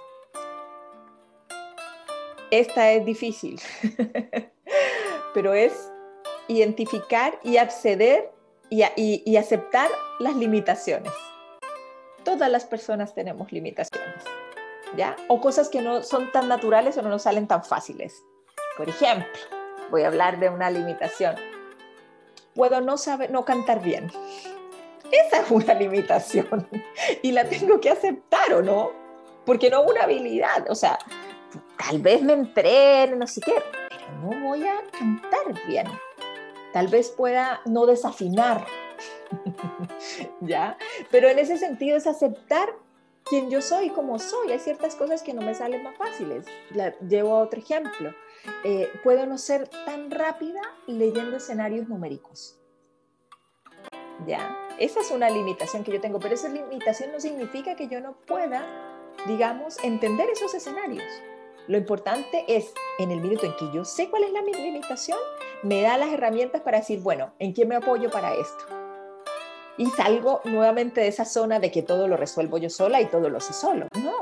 Esta es difícil, pero es identificar y acceder y, aceptar las limitaciones. Todas las personas tenemos limitaciones, ¿ya? O cosas que no son tan naturales o no nos salen tan fáciles. Por ejemplo, voy a hablar de una limitación. Puedo no saber, no cantar bien. Esa es una limitación y la tengo que aceptar o no, porque no es una habilidad. O sea, tal vez me entrene, no sé qué, pero no voy a cantar bien tal vez pueda no desafinar, ¿ya? Pero en ese sentido es aceptar quien yo soy, como soy. Hay ciertas cosas que no me salen más fáciles. Llevo a otro ejemplo. Eh, puedo no ser tan rápida leyendo escenarios numéricos. ¿Ya? Esa es una limitación que yo tengo, pero esa limitación no significa que yo no pueda, digamos, entender esos escenarios. Lo importante es, en el minuto en que yo sé cuál es la limitación, me da las herramientas para decir, bueno, ¿en quién me apoyo para esto? Y salgo nuevamente de esa zona de que todo lo resuelvo yo sola y todo lo sé solo. No,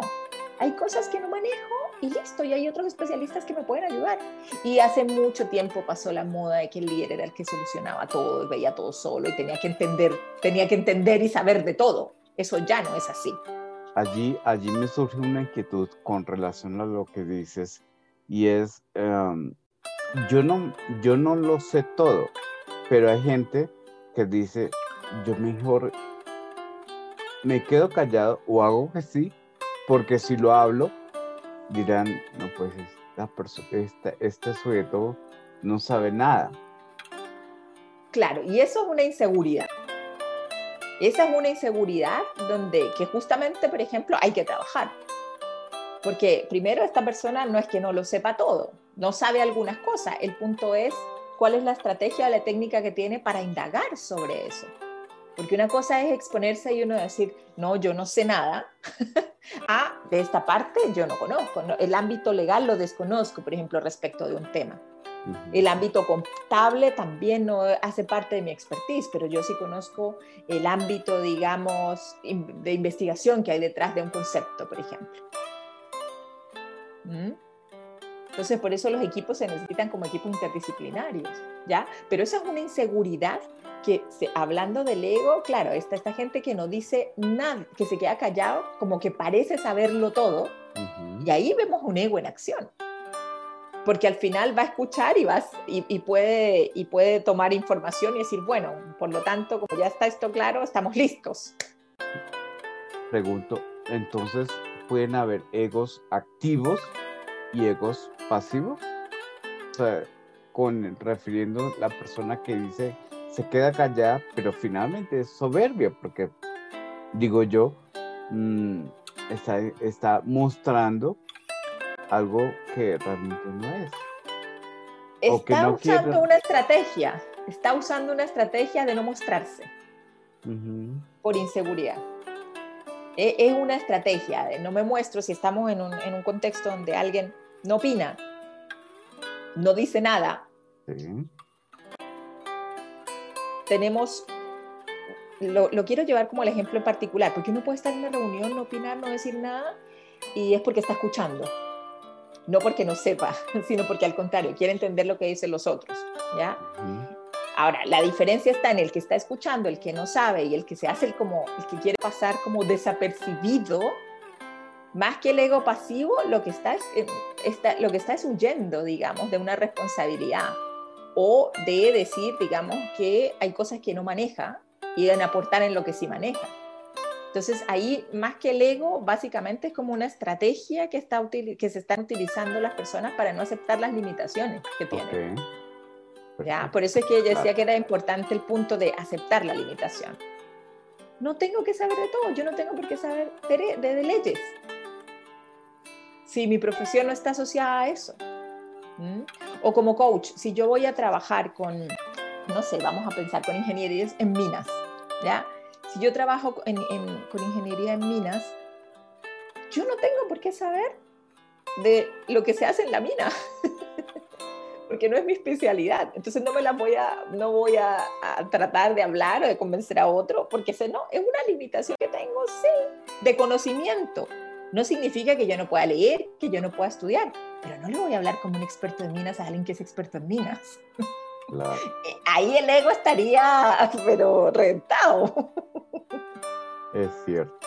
hay cosas que no manejo y listo, y hay otros especialistas que me pueden ayudar. Y hace mucho tiempo pasó la moda de que el líder era el que solucionaba todo, veía todo solo y tenía que entender, tenía que entender y saber de todo. Eso ya no es así allí, allí me surge una inquietud con relación a lo que dices y es, em, yo, no, yo no lo sé todo, pero hay gente que dice, yo mejor me quedo callado o hago que sí, porque si lo hablo, dirán, no, pues esta este, este sujeto no sabe nada. Claro, y eso es una inseguridad. Esa es una inseguridad donde, que justamente, por ejemplo, hay que trabajar. Porque primero esta persona no es que no lo sepa todo, no sabe algunas cosas. El punto es cuál es la estrategia o la técnica que tiene para indagar sobre eso. Porque una cosa es exponerse y uno decir, no, yo no sé nada. ah, de esta parte yo no conozco. El ámbito legal lo desconozco, por ejemplo, respecto de un tema. El ámbito contable también no hace parte de mi expertise, pero yo sí conozco el ámbito, digamos, de investigación que hay detrás de un concepto, por ejemplo. ¿Mm? Entonces, por eso los equipos se necesitan como equipos interdisciplinarios, ¿ya? Pero esa es una inseguridad que, hablando del ego, claro, está esta gente que no dice nada, que se queda callado, como que parece saberlo todo, y ahí vemos un ego en acción. Porque al final va a escuchar y, vas, y, puede, y puede tomar información y decir, bueno, por lo tanto, como ya está esto claro, estamos listos. Pregunto, entonces, ¿pueden haber egos activos y egos pasivos? O sea, con refiriendo la persona que dice se queda callada, pero finalmente es soberbia, porque digo yo, mm, está, está mostrando algo que realmente no es. Está usando una estrategia, está usando una estrategia de no mostrarse por inseguridad. E, es una estrategia de no me muestro si estamos en un, en un contexto donde alguien no opina, no dice nada. Tenemos, lo, quiero llevar como el ejemplo en particular, porque uno puede estar en una reunión, no opinar, no decir nada, y es porque está escuchando. No porque no sepa, sino porque al contrario, quiere entender lo que dicen los otros. ¿ya? Ahora, la diferencia está en el que está escuchando, el que no sabe y el que se hace el, como, el que quiere pasar como desapercibido, más que el ego pasivo, lo que está es, eh, está, lo que está es huyendo, digamos, de una responsabilidad o de decir, digamos, que hay cosas que no maneja y de aportar en lo que sí maneja. Entonces ahí, más que el ego, básicamente es como una estrategia que, está que se están utilizando las personas para no aceptar las limitaciones que tienen. ¿Ya? Por eso es que ella decía que era importante el punto de aceptar la limitación. No tengo que saber de todo, yo no tengo por qué saber de, de leyes si mi profesión no está asociada a eso. O como coach, si yo voy a trabajar con, no sé, vamos a pensar con ingenierías en minas, ¿ya? Si yo trabajo con ingeniería en minas, yo no tengo por qué saber de lo que se hace en la mina, porque no es mi especialidad. Entonces no me la voy a, no voy a, a, tratar de hablar o de convencer a otro, porque ese no, es una limitación que tengo, sí, de conocimiento. No significa que yo no pueda leer, que yo no pueda estudiar, pero no le voy a hablar como un experto en minas a alguien que es experto en minas. Eh, ahí el ego estaría, pero rentado. Es cierto,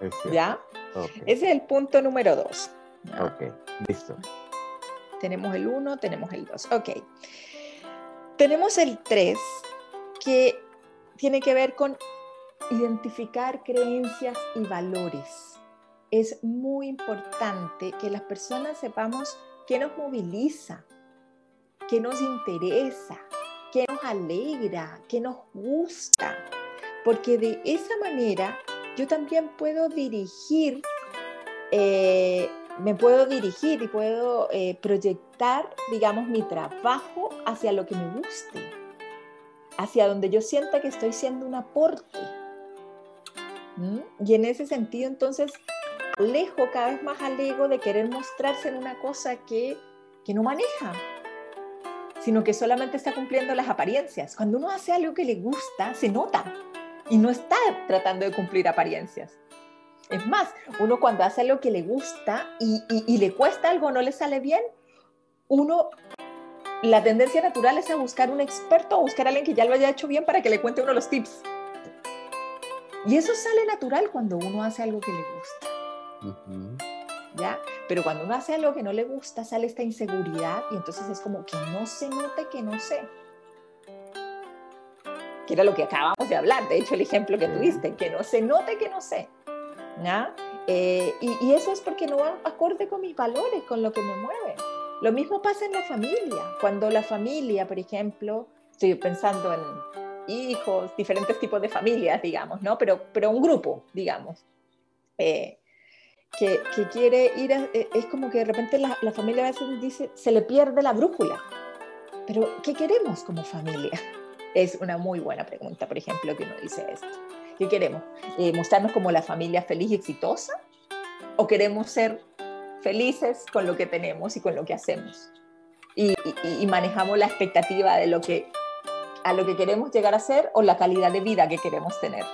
es cierto. ¿Ya? Ese es el punto número dos. Ok, listo. Tenemos el uno, tenemos el dos. Ok. Tenemos el tres, que tiene que ver con identificar creencias y valores es muy importante que las personas sepamos qué nos moviliza, qué nos interesa, qué nos alegra, qué nos gusta, porque de esa manera yo también puedo dirigir, eh, me puedo dirigir y puedo eh, proyectar, digamos, mi trabajo hacia lo que me guste, hacia donde yo sienta que estoy siendo un aporte. Y en ese sentido, entonces, alejo cada vez más al ego de querer mostrarse en una cosa que, que no maneja, sino que solamente está cumpliendo las apariencias. Cuando uno hace algo que le gusta, se nota y no está tratando de cumplir apariencias. Es más, uno cuando hace algo que le gusta y, y, le cuesta algo, no le sale bien, uno, la tendencia natural es a buscar un experto o buscar a alguien que ya lo haya hecho bien para que le cuente uno los tips. Y eso sale natural cuando uno hace algo que le gusta. ¿Ya? Pero cuando uno hace algo que no le gusta, sale esta inseguridad y entonces es como que no se note que no sé. Que era lo que acabamos de hablar, de hecho el ejemplo que tuviste, que no se note que no sé. ¿Ya? Eh, y, y, eso es porque no va acorde con mis valores, con lo que me mueve. Lo mismo pasa en la familia. Cuando la familia, por ejemplo, estoy pensando en hijos, diferentes tipos de familias, digamos, ¿no? Pero, pero un grupo, digamos. Eh, que, quiere ir, e, es como que de repente la, familia a veces dice, se le pierde la brújula. Pero, ¿qué queremos como familia? Es una muy buena pregunta, por ejemplo, que uno dice esto. ¿Qué queremos? Eh, ¿Mostrarnos como la familia feliz y exitosa? ¿O queremos ser felices con lo que tenemos y con lo que hacemos? Y, y manejamos la expectativa de lo que a lo que queremos llegar a ser o la calidad de vida que queremos tener.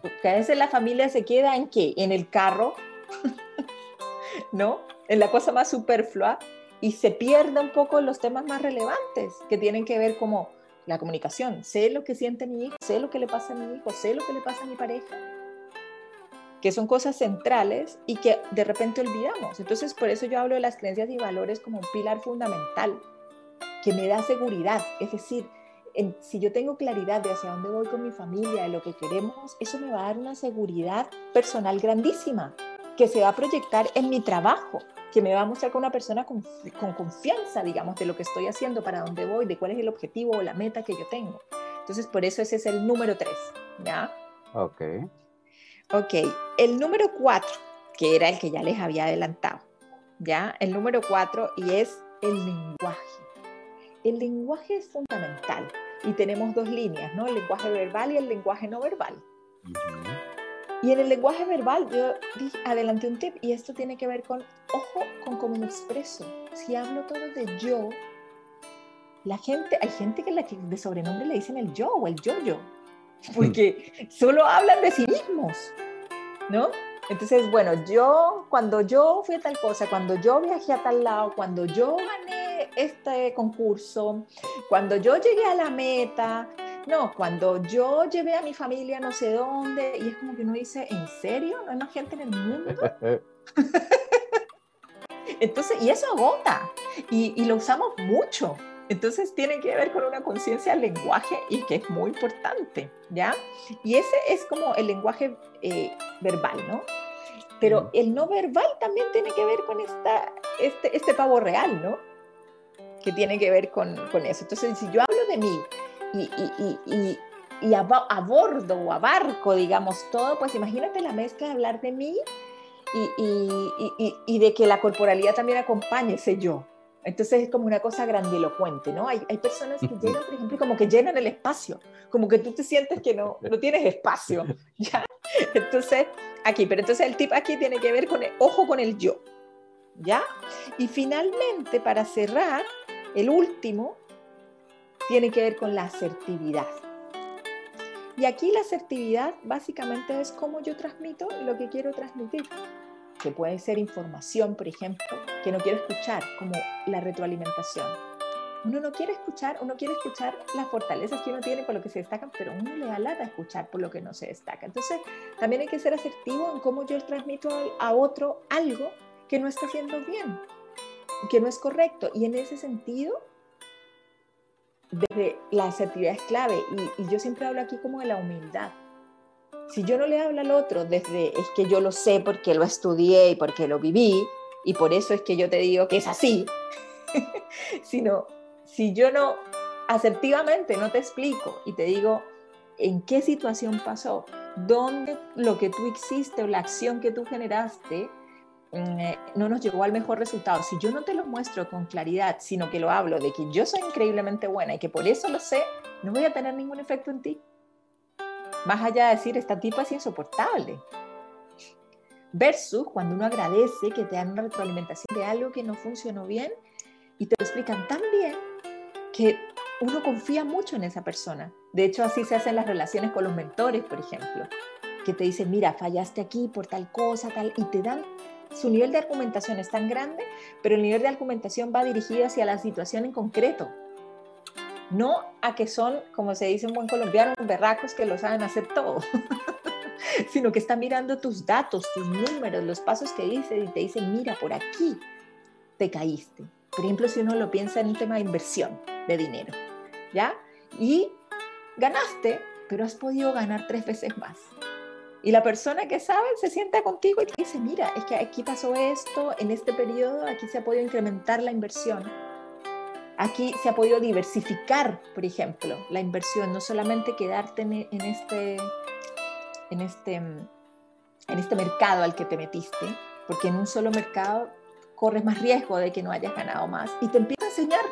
Porque a veces la familia se queda en qué? En el carro, ¿no? En la cosa más superflua y se pierde un poco los temas más relevantes que tienen que ver como la comunicación. Sé lo que siente mi hijo, sé lo que le pasa a mi hijo, sé lo que le pasa a mi pareja. Que son cosas centrales y que de repente olvidamos. Entonces, por eso yo hablo de las creencias y valores como un pilar fundamental que me da seguridad. Es decir, si yo tengo claridad de hacia dónde voy con mi familia, de lo que queremos, eso me va a dar una seguridad personal grandísima que se va a proyectar en mi trabajo, que me va a mostrar con una persona con, con, confianza, digamos, de lo que estoy haciendo, para dónde voy, de cuál es el objetivo o la meta que yo tengo. Entonces, por eso ese es el número tres, ¿ya? Ok. Ok, el número cuatro, que era el que ya les había adelantado, ¿ya? El número cuatro y es el lenguaje. El lenguaje es fundamental y tenemos dos líneas, ¿no? El lenguaje verbal y el lenguaje no verbal. Y en el lenguaje verbal yo adelanté un tip y esto tiene que ver con, ojo, con cómo me expreso. Si hablo todo de yo, la gente, hay gente que, la, de sobrenombre le dicen el yo o el yo-yo, porque solo hablan de sí mismos, ¿no? Entonces, bueno, yo, cuando yo fui a tal cosa, cuando yo viajé a tal lado, cuando yo gané este concurso, cuando yo llegué a la meta, no, cuando yo llevé a mi familia no sé dónde, y es como que uno dice, ¿en serio? ¿No hay más gente en el mundo? Entonces, y eso agota, y, y lo usamos mucho. Entonces tiene que ver con una conciencia del lenguaje y que es muy importante, ¿ya? Y ese es como el lenguaje eh, verbal, ¿no? Pero el no verbal también tiene que ver con esta, este, este pavo real, ¿no? Que tiene que ver con, con eso. Entonces, si yo hablo de mí y, y, y, y abordo o abarco, digamos, todo, pues imagínate la mezcla de hablar de mí y, de que la corporalidad también acompañe ese yo. Entonces es como una cosa grandilocuente, ¿no? Hay, hay personas que llegan, por ejemplo, como que llenan el espacio, como que tú te sientes que no, no tienes espacio, ¿ya? Entonces, aquí, pero entonces el tip aquí tiene que ver con el ojo con el yo, ¿ya? Y finalmente, para cerrar, el último tiene que ver con la asertividad. Y aquí la asertividad básicamente es cómo yo transmito lo que quiero transmitir que puede ser información, por ejemplo, que no quiero escuchar, como la retroalimentación. Uno no quiere escuchar, uno quiere escuchar las fortalezas que uno tiene por lo que se destacan, pero uno le da lata escuchar por lo que no se destaca. Entonces, también hay que ser asertivo en cómo yo transmito a otro algo que no está haciendo bien, que no es correcto. Y en ese sentido, desde la asertividad es clave. Y, yo siempre hablo aquí como de la humildad si yo no le hablo al otro desde es que yo lo sé porque lo estudié y porque lo viví, y por eso es que yo te digo que es así, sino si yo no asertivamente no te explico y te digo en qué situación pasó, dónde lo que tú hiciste o la acción que tú generaste no nos llegó al mejor resultado. Si yo no te lo muestro con claridad, sino que lo hablo de que yo soy increíblemente buena y que por eso lo sé, no voy a tener ningún efecto en ti. Más allá de decir, esta tipa es insoportable. Versus cuando uno agradece que te dan una retroalimentación de algo que no funcionó bien y te lo explican tan bien que uno confía mucho en esa persona. De hecho, así se hacen las relaciones con los mentores, por ejemplo, que te dicen, mira, fallaste aquí por tal cosa, tal, y te dan, su nivel de argumentación es tan grande, pero el nivel de argumentación va dirigido hacia la situación en concreto no a que son, como se dice en buen colombiano, berracos que lo saben hacer todo, sino que están mirando tus datos, tus números, los pasos que dices y te dicen, mira, por aquí te caíste. Por ejemplo, si uno lo piensa en un tema de inversión de dinero, ¿ya? Y ganaste, pero has podido ganar tres veces más. Y la persona que sabe se sienta contigo y te dice, mira, es que aquí pasó esto, en este periodo, aquí se ha podido incrementar la inversión Aquí se ha podido diversificar, por ejemplo, la inversión, no solamente quedarte en, este, en, este, en este mercado al que te metiste, porque en un solo mercado corres más riesgo de que no hayas ganado más y te empieza a enseñar.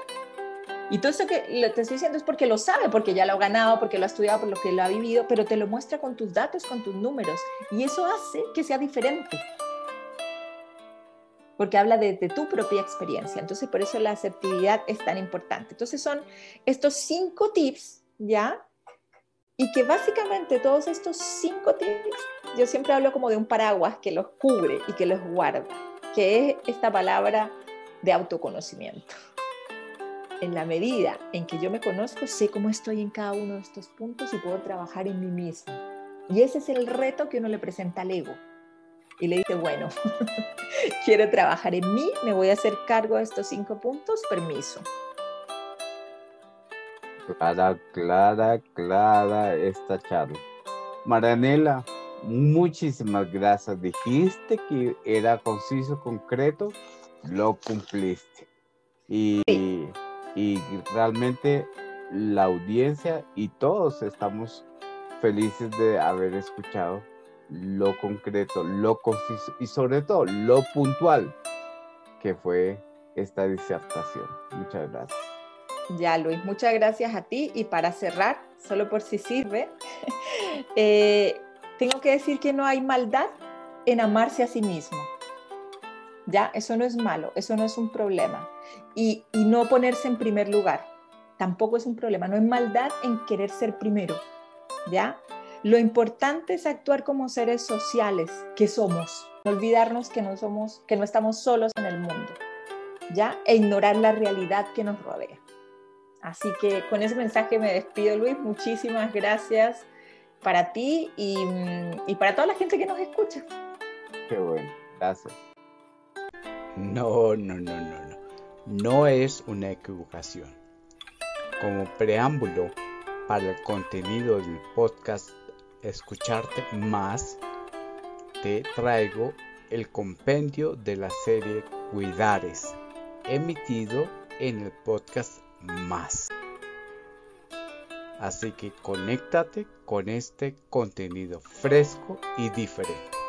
Y todo esto que te estoy diciendo es porque lo sabe, porque ya lo ha ganado, porque lo ha estudiado, por lo que lo ha vivido, pero te lo muestra con tus datos, con tus números. Y eso hace que sea diferente. Porque habla de, de tu propia experiencia. Entonces, por eso la asertividad es tan importante. Entonces, son estos cinco tips, ¿ya? Y que básicamente todos estos cinco tips, yo siempre hablo como de un paraguas que los cubre y que los guarda, que es esta palabra de autoconocimiento en la medida en que yo me conozco, sé cómo estoy en cada uno de estos puntos y puedo trabajar en mí mismo. Y ese es el reto que uno le presenta al ego. Y le dice, bueno, quiero trabajar en mí, me voy a hacer cargo de estos cinco puntos, permiso. Clara, clara, clara esta charla. Maranela, muchísimas gracias. Dijiste que era conciso, concreto, lo cumpliste. Y y realmente la audiencia y todos estamos felices de haber escuchado lo concreto, lo conciso y sobre todo lo puntual que fue esta disertación. Muchas gracias. Ya, Luis, muchas gracias a ti. Y para cerrar, solo por si sirve, eh, tengo que decir que no hay maldad en amarse a sí mismo. Ya, eso no es malo, eso no es un problema y, no ponerse en primer lugar. Tampoco es un problema, no hay maldad en querer ser primero, ¿ya? Lo importante es actuar como seres sociales que somos, no olvidarnos que no somos, que no estamos solos en el mundo, ¿ya? E ignorar la realidad que nos rodea. Así que con ese mensaje me despido, Luis. Muchísimas gracias para ti y, y para toda la gente que nos escucha. Qué bueno, gracias. No, no, no, no, no no es una equivocación. Como preámbulo para el contenido del podcast Escucharte más, te traigo el compendio de la serie Cuidares, emitido en el podcast Más. Así que conéctate con este contenido fresco y diferente.